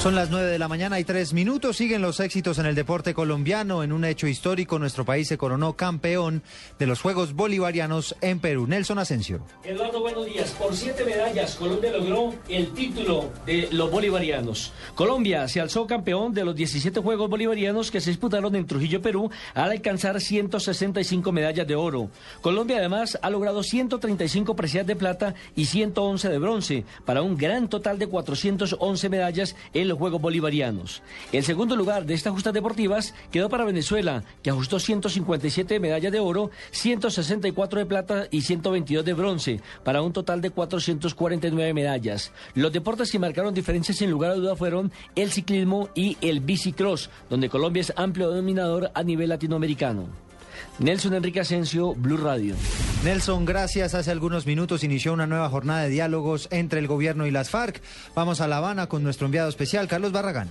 Son las 9 de la mañana y 3 minutos. Siguen los éxitos en el deporte colombiano. En un hecho histórico, nuestro país se coronó campeón de los Juegos Bolivarianos en Perú. Nelson Asensio. Eduardo, buenos días. Por siete medallas, Colombia logró el título de los bolivarianos. Colombia se alzó campeón de los 17 Juegos Bolivarianos que se disputaron en Trujillo, Perú, al alcanzar 165 medallas de oro. Colombia además ha logrado 135 preseas de plata y 111 de bronce, para un gran total de 411 medallas en los Juegos Bolivarianos. El segundo lugar de estas justas deportivas quedó para Venezuela, que ajustó 157 medallas de oro, 164 de plata y 122 de bronce, para un total de 449 medallas. Los deportes que marcaron diferencias sin lugar a duda fueron el ciclismo y el bicicross, donde Colombia es amplio dominador a nivel latinoamericano. Nelson Enrique Asensio, Blue Radio. Nelson, gracias. Hace algunos minutos inició una nueva jornada de diálogos entre el gobierno y las FARC. Vamos a La Habana con nuestro enviado especial, Carlos Barragán.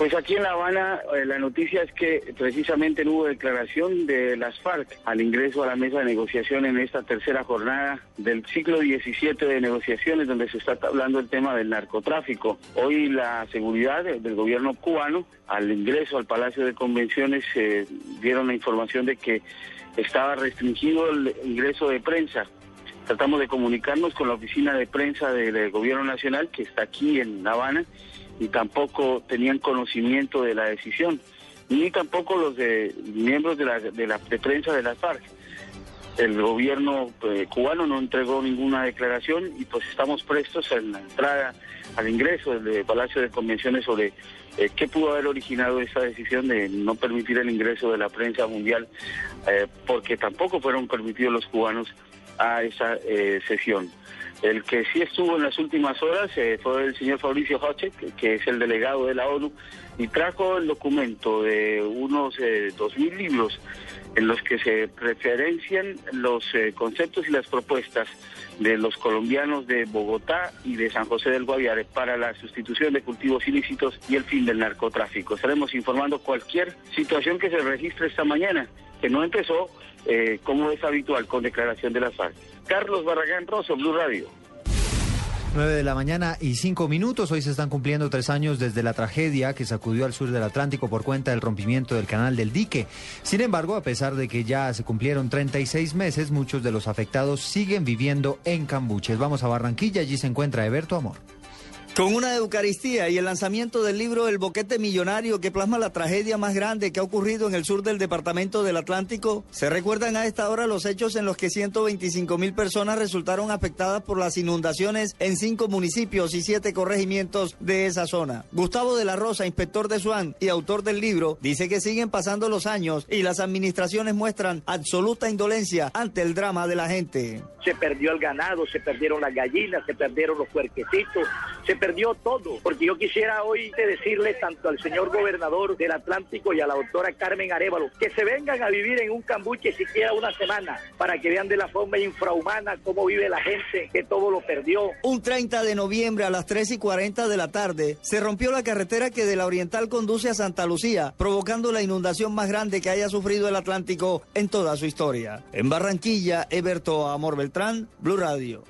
Pues aquí en La Habana eh, la noticia es que precisamente hubo declaración de las FARC al ingreso a la mesa de negociación en esta tercera jornada del ciclo 17 de negociaciones donde se está hablando el tema del narcotráfico. Hoy la seguridad del gobierno cubano al ingreso al Palacio de Convenciones eh, dieron la información de que estaba restringido el ingreso de prensa. Tratamos de comunicarnos con la oficina de prensa del Gobierno Nacional que está aquí en La Habana y tampoco tenían conocimiento de la decisión, ni tampoco los de, miembros de la, de la prensa de las FARC. El gobierno eh, cubano no entregó ninguna declaración y pues estamos prestos en la entrada al ingreso del Palacio de Convenciones sobre eh, qué pudo haber originado esa decisión de no permitir el ingreso de la prensa mundial, eh, porque tampoco fueron permitidos los cubanos a esa sesión. El que sí estuvo en las últimas horas fue el señor Fabricio Hoche, que, es el delegado de la ONU, y trajo el documento de unos eh, dos mil libros en los que se referencian los eh, conceptos y las propuestas de los colombianos de Bogotá y de San José del Guaviare para la sustitución de cultivos ilícitos y el fin del narcotráfico. Estaremos informando cualquier situación que se registre esta mañana, que no empezó como es habitual con declaración de la FARC. Carlos Barragán Rosso, Blue Radio. 9 de la mañana y 5 minutos. Hoy se están cumpliendo tres años desde la tragedia que sacudió al sur del Atlántico por cuenta del rompimiento del canal del dique. Sin embargo, a pesar de que ya se cumplieron 36 meses, muchos de los afectados siguen viviendo en Cambuches. Vamos a Barranquilla, allí se encuentra Eberto Amor. Con una Eucaristía y el lanzamiento del libro El Boquete Millonario que plasma la tragedia más grande que ha ocurrido en el sur del departamento del Atlántico, se recuerdan a esta hora los hechos en los que 125 mil personas resultaron afectadas por las inundaciones en cinco municipios y siete corregimientos de esa zona. Gustavo de la Rosa, inspector de SUAN y autor del libro, dice que siguen pasando los años y las administraciones muestran absoluta indolencia ante el drama de la gente. Se perdió el ganado, se perdieron las gallinas, se perdieron los puerquecitos, se perdió todo, porque yo quisiera hoy decirle tanto al señor gobernador del Atlántico y a la doctora Carmen Arevalo que se vengan a vivir en un cambuche siquiera una semana para que vean de la forma infrahumana cómo vive la gente que todo lo perdió. Un 30 de noviembre a las 3 y 40 de la tarde se rompió la carretera que de la Oriental conduce a Santa Lucía, provocando la inundación más grande que haya sufrido el Atlántico en toda su historia. En Barranquilla, Eberto Amor Beltrán, Blue Radio.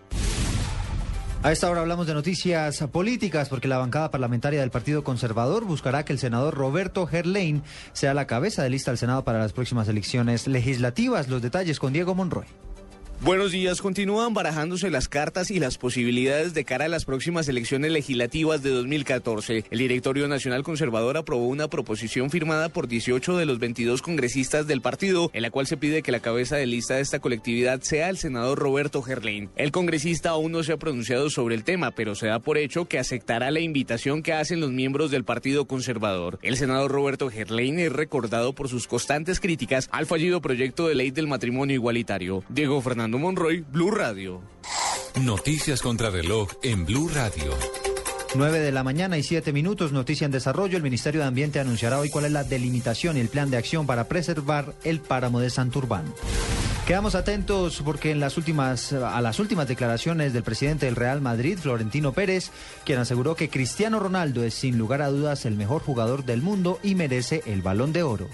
A esta hora hablamos de noticias políticas porque la bancada parlamentaria del Partido Conservador buscará que el senador Roberto Gerlain sea la cabeza de lista al Senado para las próximas elecciones legislativas. Los detalles con Diego Monroy. Buenos días. Continúan barajándose las cartas y las posibilidades de cara a las próximas elecciones legislativas de 2014. El Directorio Nacional Conservador aprobó una proposición firmada por 18 de los 22 congresistas del partido, en la cual se pide que la cabeza de lista de esta colectividad sea el senador Roberto Gerlain. El congresista aún no se ha pronunciado sobre el tema, pero se da por hecho que aceptará la invitación que hacen los miembros del Partido Conservador. El senador Roberto Gerlain es recordado por sus constantes críticas al fallido proyecto de ley del matrimonio igualitario. Diego Fernando Monroy, Blue Radio. Noticias contra reloj en Blue Radio. 9 de la mañana y 7 minutos, noticia en desarrollo. El Ministerio de Ambiente anunciará hoy cuál es la delimitación y el plan de acción para preservar el páramo de Santurbán. Quedamos atentos porque en las últimas, a las últimas declaraciones del presidente del Real Madrid, Florentino Pérez, quien aseguró que Cristiano Ronaldo es sin lugar a dudas el mejor jugador del mundo y merece el balón de oro.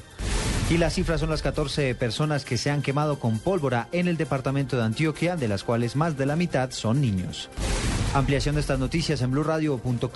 Y las cifras son las 14 personas que se han quemado con pólvora en el departamento de Antioquia, de las cuales más de la mitad son niños. Ampliación de estas noticias en blurradio.com.